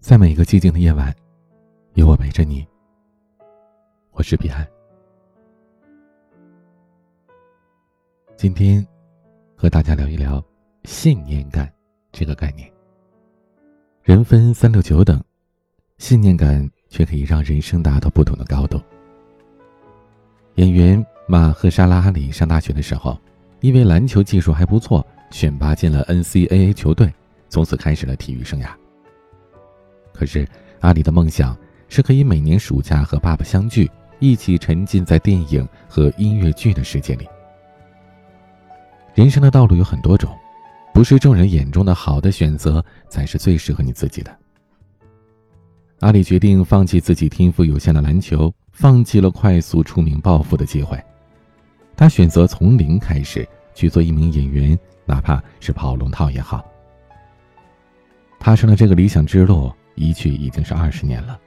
在每一个寂静的夜晚，有我陪着你。我是彼岸。今天和大家聊一聊信念感这个概念。人分三六九等，信念感却可以让人生达到不同的高度。演员马赫沙拉阿里上大学的时候，因为篮球技术还不错，选拔进了 NCAA 球队，从此开始了体育生涯。可是，阿里的梦想是可以每年暑假和爸爸相聚，一起沉浸在电影和音乐剧的世界里。人生的道路有很多种，不是众人眼中的好的选择才是最适合你自己的。阿里决定放弃自己天赋有限的篮球，放弃了快速出名暴富的机会，他选择从零开始去做一名演员，哪怕是跑龙套也好。踏上了这个理想之路。一去已经是二十年了，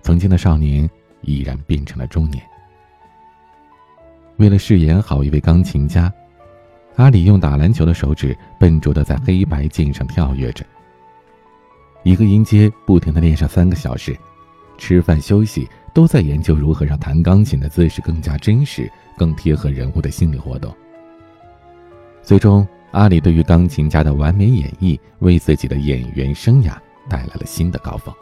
曾经的少年已然变成了中年。为了饰演好一位钢琴家，阿里用打篮球的手指笨拙的在黑白键上跳跃着，一个音阶不停的练上三个小时，吃饭休息都在研究如何让弹钢琴的姿势更加真实、更贴合人物的心理活动。最终，阿里对于钢琴家的完美演绎，为自己的演员生涯。带来了新的高峰。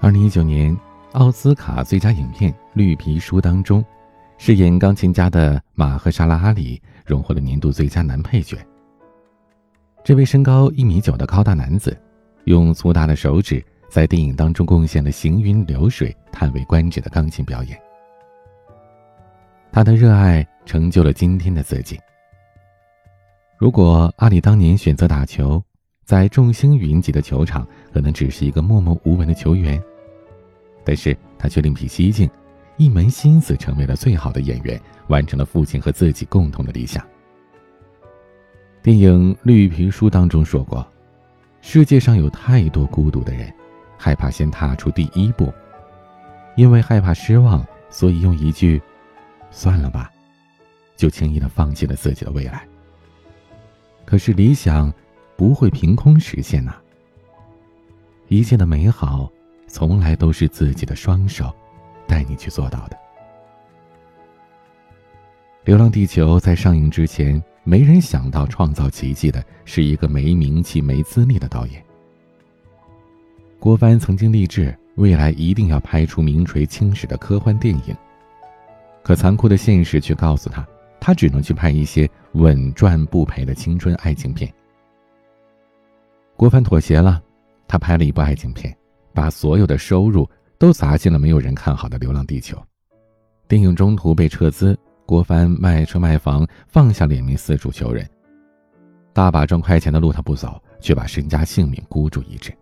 二零一九年奥斯卡最佳影片《绿皮书》当中，饰演钢琴家的马赫沙拉阿里荣获了年度最佳男配角。这位身高一米九的高大男子，用粗大的手指在电影当中贡献了行云流水、叹为观止的钢琴表演。他的热爱成就了今天的自己。如果阿里当年选择打球，在众星云集的球场，可能只是一个默默无闻的球员，但是他却另辟蹊径，一门心思成为了最好的演员，完成了父亲和自己共同的理想。电影《绿皮书》当中说过，世界上有太多孤独的人，害怕先踏出第一步，因为害怕失望，所以用一句“算了吧”，就轻易的放弃了自己的未来。可是理想。不会凭空实现呐！一切的美好，从来都是自己的双手带你去做到的。《流浪地球》在上映之前，没人想到创造奇迹的是一个没名气、没资历的导演。郭帆曾经立志，未来一定要拍出名垂青史的科幻电影，可残酷的现实却告诉他，他只能去拍一些稳赚不赔的青春爱情片。郭帆妥协了，他拍了一部爱情片，把所有的收入都砸进了没有人看好的《流浪地球》。电影中途被撤资，郭帆卖车卖房，放下脸面四处求人。大把赚快钱的路他不走，却把身家性命孤注一掷。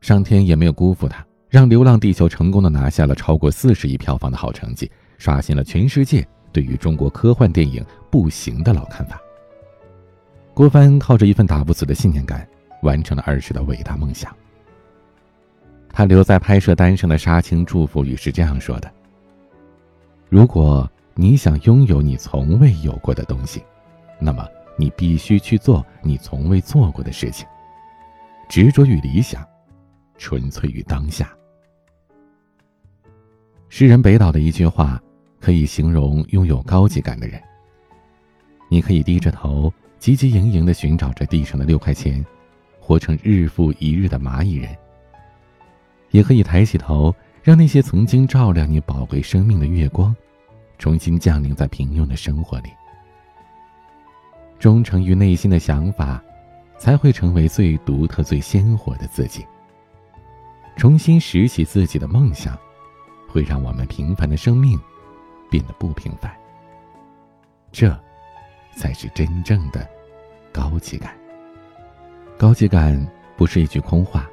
上天也没有辜负他，让《流浪地球》成功的拿下了超过四十亿票房的好成绩，刷新了全世界对于中国科幻电影不行的老看法。郭帆靠着一份打不死的信念感，完成了儿时的伟大梦想。他留在拍摄单上的杀青祝福语是这样说的：“如果你想拥有你从未有过的东西，那么你必须去做你从未做过的事情。执着于理想，纯粹于当下。”诗人北岛的一句话，可以形容拥有高级感的人。你可以低着头。汲汲营营地寻找着地上的六块钱，活成日复一日的蚂蚁人。也可以抬起头，让那些曾经照亮你宝贵生命的月光，重新降临在平庸的生活里。忠诚于内心的想法，才会成为最独特、最鲜活的自己。重新拾起自己的梦想，会让我们平凡的生命变得不平凡。这。才是真正的高级感。高级感不是一句空话，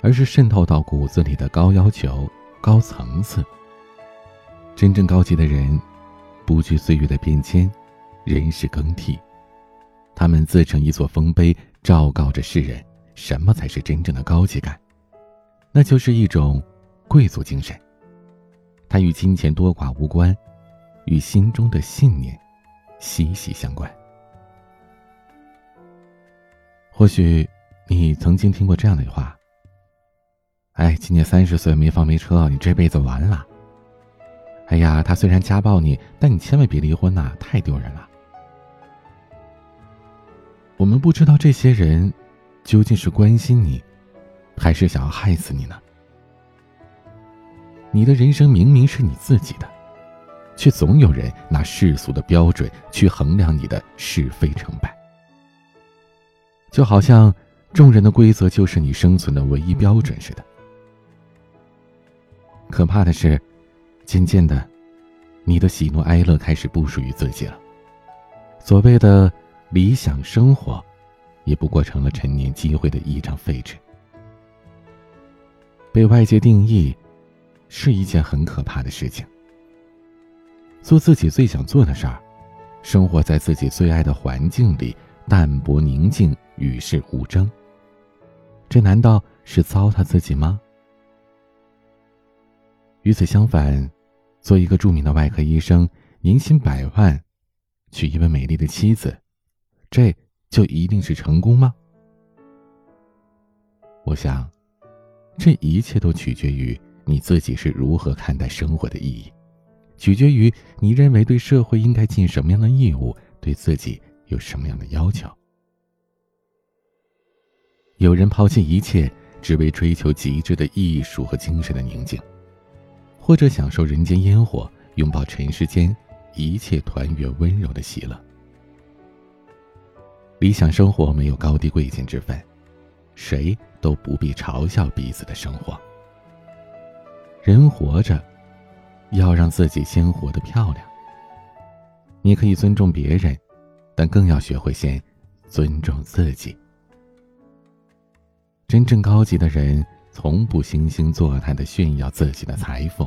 而是渗透到骨子里的高要求、高层次。真正高级的人，不惧岁月的变迁、人事更替，他们自成一座丰碑，昭告着世人什么才是真正的高级感。那就是一种贵族精神。它与金钱多寡无关，与心中的信念。息息相关。或许你曾经听过这样的话：“哎，今年三十岁没房没车，你这辈子完了。”哎呀，他虽然家暴你，但你千万别离婚呐，太丢人了。我们不知道这些人究竟是关心你，还是想要害死你呢？你的人生明明是你自己的，却总有人拿世俗的标准去衡量你的是非成败，就好像众人的规则就是你生存的唯一标准似的。可怕的是。渐渐的，你的喜怒哀乐开始不属于自己了。所谓的理想生活，也不过成了陈年积灰的一张废纸。被外界定义，是一件很可怕的事情。做自己最想做的事儿，生活在自己最爱的环境里，淡泊宁静，与世无争。这难道是糟蹋自己吗？与此相反。做一个著名的外科医生，年薪百万，娶一位美丽的妻子，这就一定是成功吗？我想，这一切都取决于你自己是如何看待生活的意义，取决于你认为对社会应该尽什么样的义务，对自己有什么样的要求。有人抛弃一切，只为追求极致的艺术和精神的宁静。或者享受人间烟火，拥抱尘世间一切团圆温柔的喜乐。理想生活没有高低贵贱之分，谁都不必嘲笑彼此的生活。人活着，要让自己先活得漂亮。你可以尊重别人，但更要学会先尊重自己。真正高级的人，从不惺惺作态的炫耀自己的财富。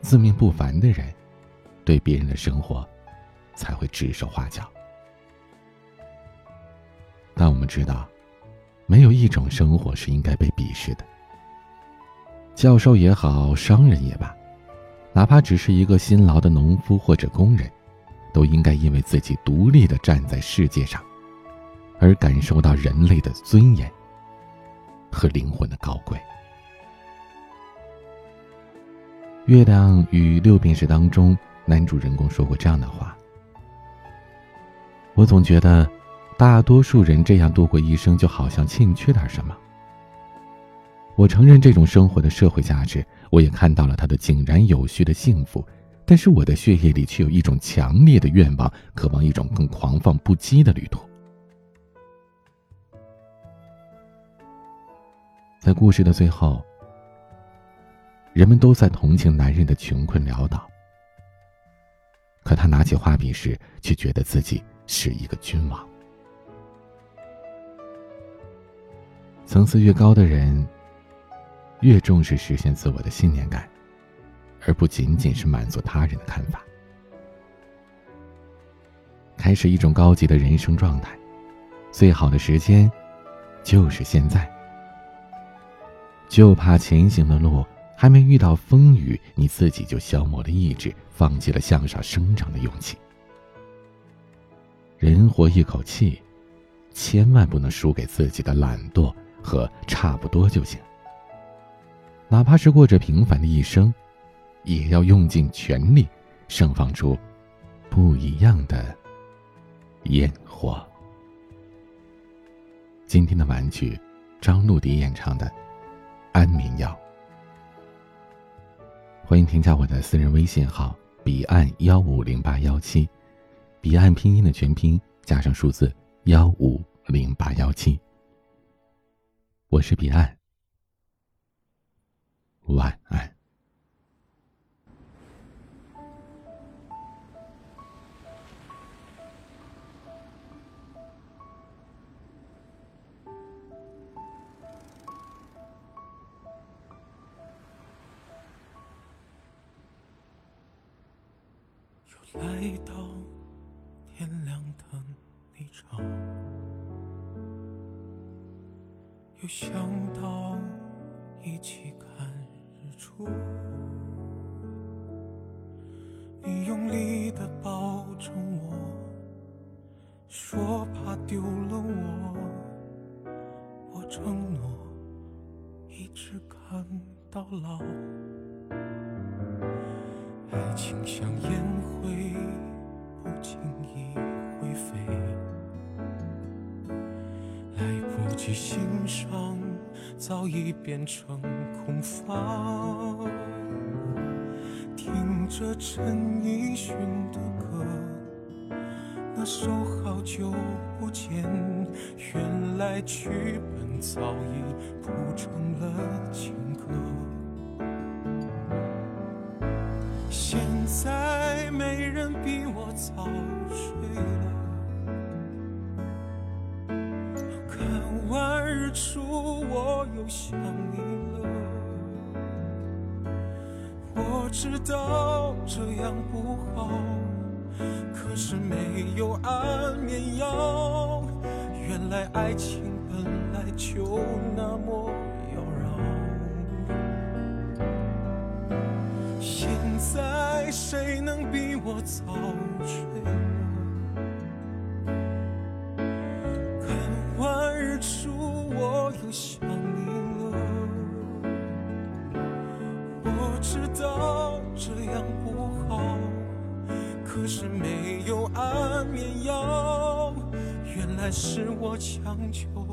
自命不凡的人，对别人的生活才会指手画脚。但我们知道，没有一种生活是应该被鄙视的。教授也好，商人也罢，哪怕只是一个辛劳的农夫或者工人，都应该因为自己独立的站在世界上，而感受到人类的尊严和灵魂的高贵。《月亮与六便士》当中，男主人公说过这样的话：“我总觉得，大多数人这样度过一生，就好像欠缺点什么。我承认这种生活的社会价值，我也看到了他的井然有序的幸福，但是我的血液里却有一种强烈的愿望，渴望一种更狂放不羁的旅途。”在故事的最后。人们都在同情男人的穷困潦倒，可他拿起画笔时，却觉得自己是一个君王。层次越高的人，越重视实现自我的信念感，而不仅仅是满足他人的看法。开始一种高级的人生状态，最好的时间，就是现在。就怕前行的路。还没遇到风雨，你自己就消磨了意志，放弃了向上生长的勇气。人活一口气，千万不能输给自己的懒惰和差不多就行。哪怕是过着平凡的一生，也要用尽全力，盛放出不一样的烟火。今天的玩具，张露迪演唱的《安眠药》。欢迎添加我的私人微信号彼岸幺五零八幺七，彼岸拼音的全拼加上数字幺五零八幺七。我是彼岸，晚安。来到天亮的那场，又想到一起看日出，你用力的抱着我，说怕丢了我，承诺，一直看到老。情像烟灰，不经意会飞，来不及欣赏，早已变成空房。听着陈奕迅的歌，那首好久不见，原来剧本早已谱成了情歌。再没人比我早睡了，看完日出我又想你了。我知道这样不好，可是没有安眠药。原来爱情本来就那么在谁能比我早睡？看完日出我又想你了。我知道这样不好，可是没有安眠药。原来是我强求。